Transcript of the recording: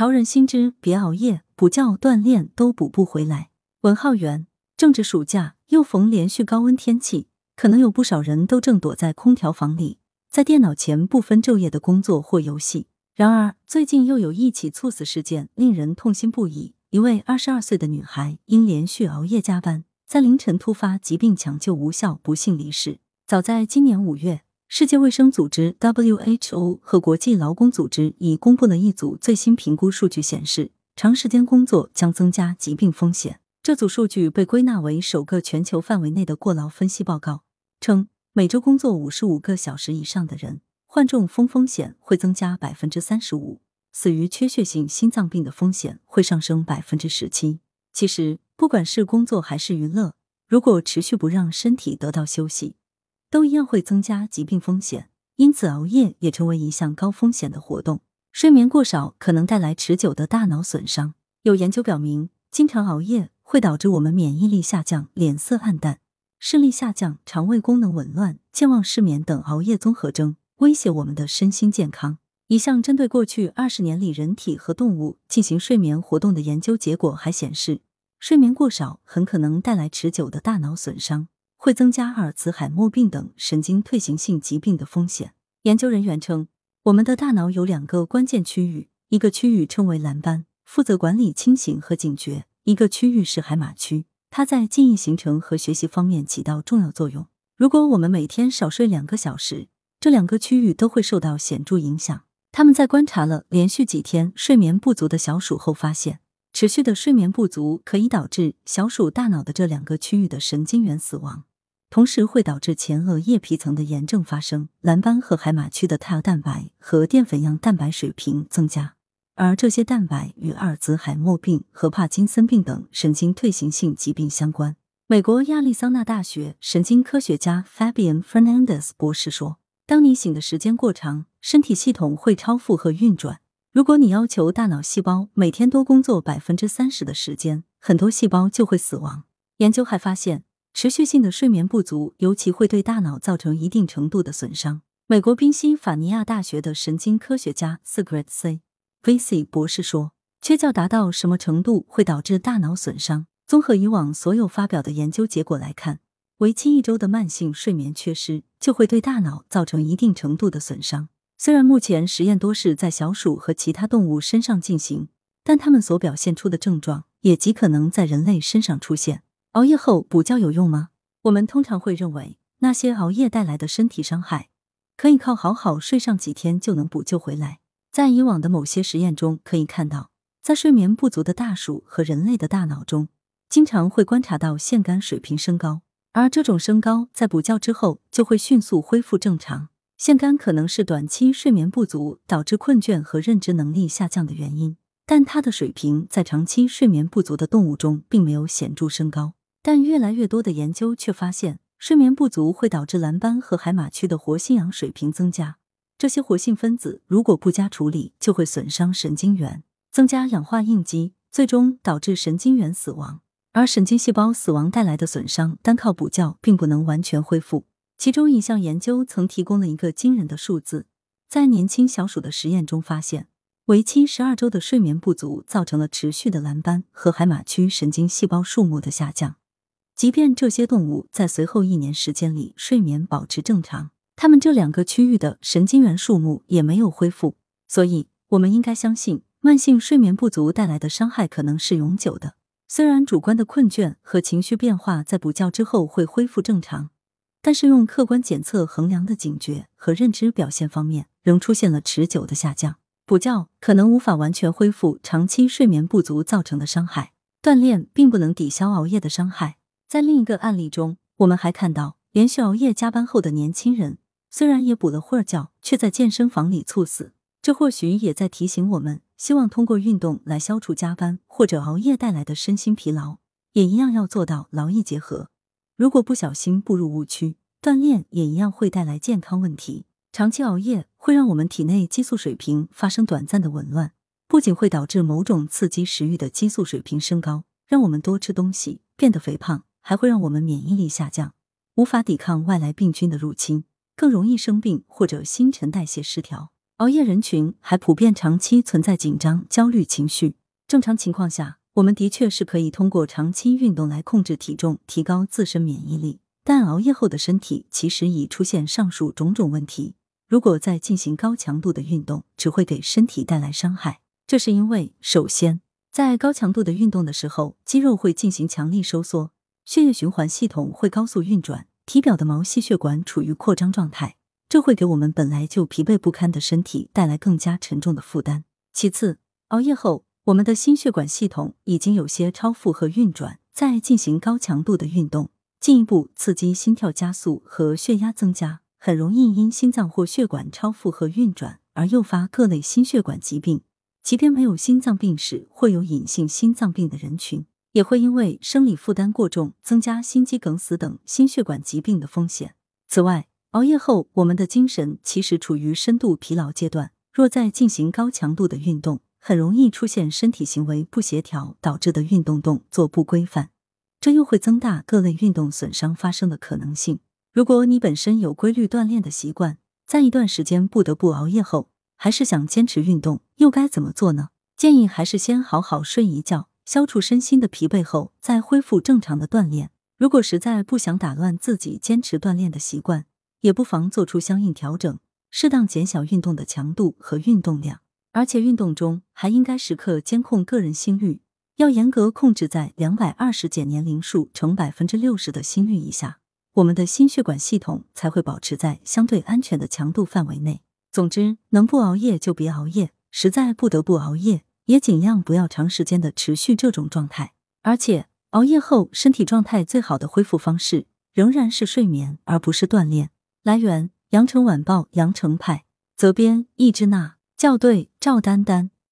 潮人心知：别熬夜，补觉锻炼都补不回来。文浩源，正值暑假，又逢连续高温天气，可能有不少人都正躲在空调房里，在电脑前不分昼夜的工作或游戏。然而，最近又有一起猝死事件，令人痛心不已。一位二十二岁的女孩因连续熬夜加班，在凌晨突发疾病抢救无效，不幸离世。早在今年五月。世界卫生组织 （WHO） 和国际劳工组织已公布了一组最新评估数据，显示长时间工作将增加疾病风险。这组数据被归纳为首个全球范围内的过劳分析报告，称每周工作五十五个小时以上的人，患中风风险会增加百分之三十五，死于缺血性心脏病的风险会上升百分之十七。其实，不管是工作还是娱乐，如果持续不让身体得到休息，都一样会增加疾病风险，因此熬夜也成为一项高风险的活动。睡眠过少可能带来持久的大脑损伤。有研究表明，经常熬夜会导致我们免疫力下降、脸色暗淡、视力下降、肠胃功能紊乱、健忘、失眠等熬夜综合征，威胁我们的身心健康。一项针对过去二十年里人体和动物进行睡眠活动的研究结果还显示，睡眠过少很可能带来持久的大脑损伤。会增加阿尔茨海默病等神经退行性疾病的风险。研究人员称，我们的大脑有两个关键区域，一个区域称为蓝斑，负责管理清醒和警觉；一个区域是海马区，它在记忆形成和学习方面起到重要作用。如果我们每天少睡两个小时，这两个区域都会受到显著影响。他们在观察了连续几天睡眠不足的小鼠后发现，持续的睡眠不足可以导致小鼠大脑的这两个区域的神经元死亡。同时会导致前额叶皮层的炎症发生，蓝斑和海马区的胎儿蛋白和淀粉样蛋白水平增加，而这些蛋白与阿尔兹海默病和帕金森病等神经退行性疾病相关。美国亚利桑那大学神经科学家 Fabian Fernandez 博士说：“当你醒的时间过长，身体系统会超负荷运转。如果你要求大脑细胞每天多工作百分之三十的时间，很多细胞就会死亡。”研究还发现。持续性的睡眠不足，尤其会对大脑造成一定程度的损伤。美国宾夕法尼亚大学的神经科学家 Sigrid C. V. C. 博士说：“缺觉达到什么程度会导致大脑损伤？综合以往所有发表的研究结果来看，为期一周的慢性睡眠缺失就会对大脑造成一定程度的损伤。虽然目前实验多是在小鼠和其他动物身上进行，但它们所表现出的症状也极可能在人类身上出现。”熬夜后补觉有用吗？我们通常会认为，那些熬夜带来的身体伤害，可以靠好好睡上几天就能补救回来。在以往的某些实验中，可以看到，在睡眠不足的大鼠和人类的大脑中，经常会观察到腺苷水平升高，而这种升高在补觉之后就会迅速恢复正常。腺苷可能是短期睡眠不足导致困倦和认知能力下降的原因，但它的水平在长期睡眠不足的动物中并没有显著升高。但越来越多的研究却发现，睡眠不足会导致蓝斑和海马区的活性氧水平增加。这些活性分子如果不加处理，就会损伤神经元，增加氧化应激，最终导致神经元死亡。而神经细胞死亡带来的损伤，单靠补觉并不能完全恢复。其中一项研究曾提供了一个惊人的数字：在年轻小鼠的实验中发现，为期十二周的睡眠不足造成了持续的蓝斑和海马区神经细胞数目的下降。即便这些动物在随后一年时间里睡眠保持正常，它们这两个区域的神经元数目也没有恢复。所以，我们应该相信，慢性睡眠不足带来的伤害可能是永久的。虽然主观的困倦和情绪变化在补觉之后会恢复正常，但是用客观检测衡量的警觉和认知表现方面仍出现了持久的下降。补觉可能无法完全恢复长期睡眠不足造成的伤害，锻炼并不能抵消熬夜的伤害。在另一个案例中，我们还看到连续熬夜加班后的年轻人，虽然也补了会儿觉，却在健身房里猝死。这或许也在提醒我们，希望通过运动来消除加班或者熬夜带来的身心疲劳，也一样要做到劳逸结合。如果不小心步入误区，锻炼也一样会带来健康问题。长期熬夜会让我们体内激素水平发生短暂的紊乱，不仅会导致某种刺激食欲的激素水平升高，让我们多吃东西，变得肥胖。还会让我们免疫力下降，无法抵抗外来病菌的入侵，更容易生病或者新陈代谢失调。熬夜人群还普遍长期存在紧张、焦虑情绪。正常情况下，我们的确是可以通过长期运动来控制体重，提高自身免疫力。但熬夜后的身体其实已出现上述种种问题。如果再进行高强度的运动，只会给身体带来伤害。这是因为，首先，在高强度的运动的时候，肌肉会进行强力收缩，血液循环系统会高速运转，体表的毛细血管处于扩张状态。这会给我们本来就疲惫不堪的身体带来更加沉重的负担。其次，熬夜后，我们的心血管系统已经有些超负荷运转，再进行高强度的运动，进一步刺激心跳加速和血压增加，很容易因心脏或血管超负荷运转而诱发各类心血管疾病。即便没有心脏病史或有隐性心脏病的人群，也会因为生理负担过重，增加心肌梗死等心血管疾病的风险。此外，熬夜后，我们的精神其实处于深度疲劳阶段。若再进行高强度的运动，很容易出现身体行为不协调导致的运动动作不规范，这又会增大各类运动损伤发生的可能性。如果你本身有规律锻炼的习惯，在一段时间不得不熬夜后，还是想坚持运动，又该怎么做呢？建议还是先好好睡一觉，消除身心的疲惫后，再恢复正常的锻炼。如果实在不想打乱自己坚持锻炼的习惯，也不妨做出相应调整，适当减小运动的强度和运动量，而且运动中还应该时刻监控个人心率，要严格控制在两百二十减年龄数乘百分之六十的心率以下，我们的心血管系统才会保持在相对安全的强度范围内。总之，能不熬夜就别熬夜，实在不得不熬夜，也尽量不要长时间的持续这种状态。而且，熬夜后身体状态最好的恢复方式仍然是睡眠，而不是锻炼。来源：羊城晚报羊城派，责编：易之娜，校对：赵丹丹。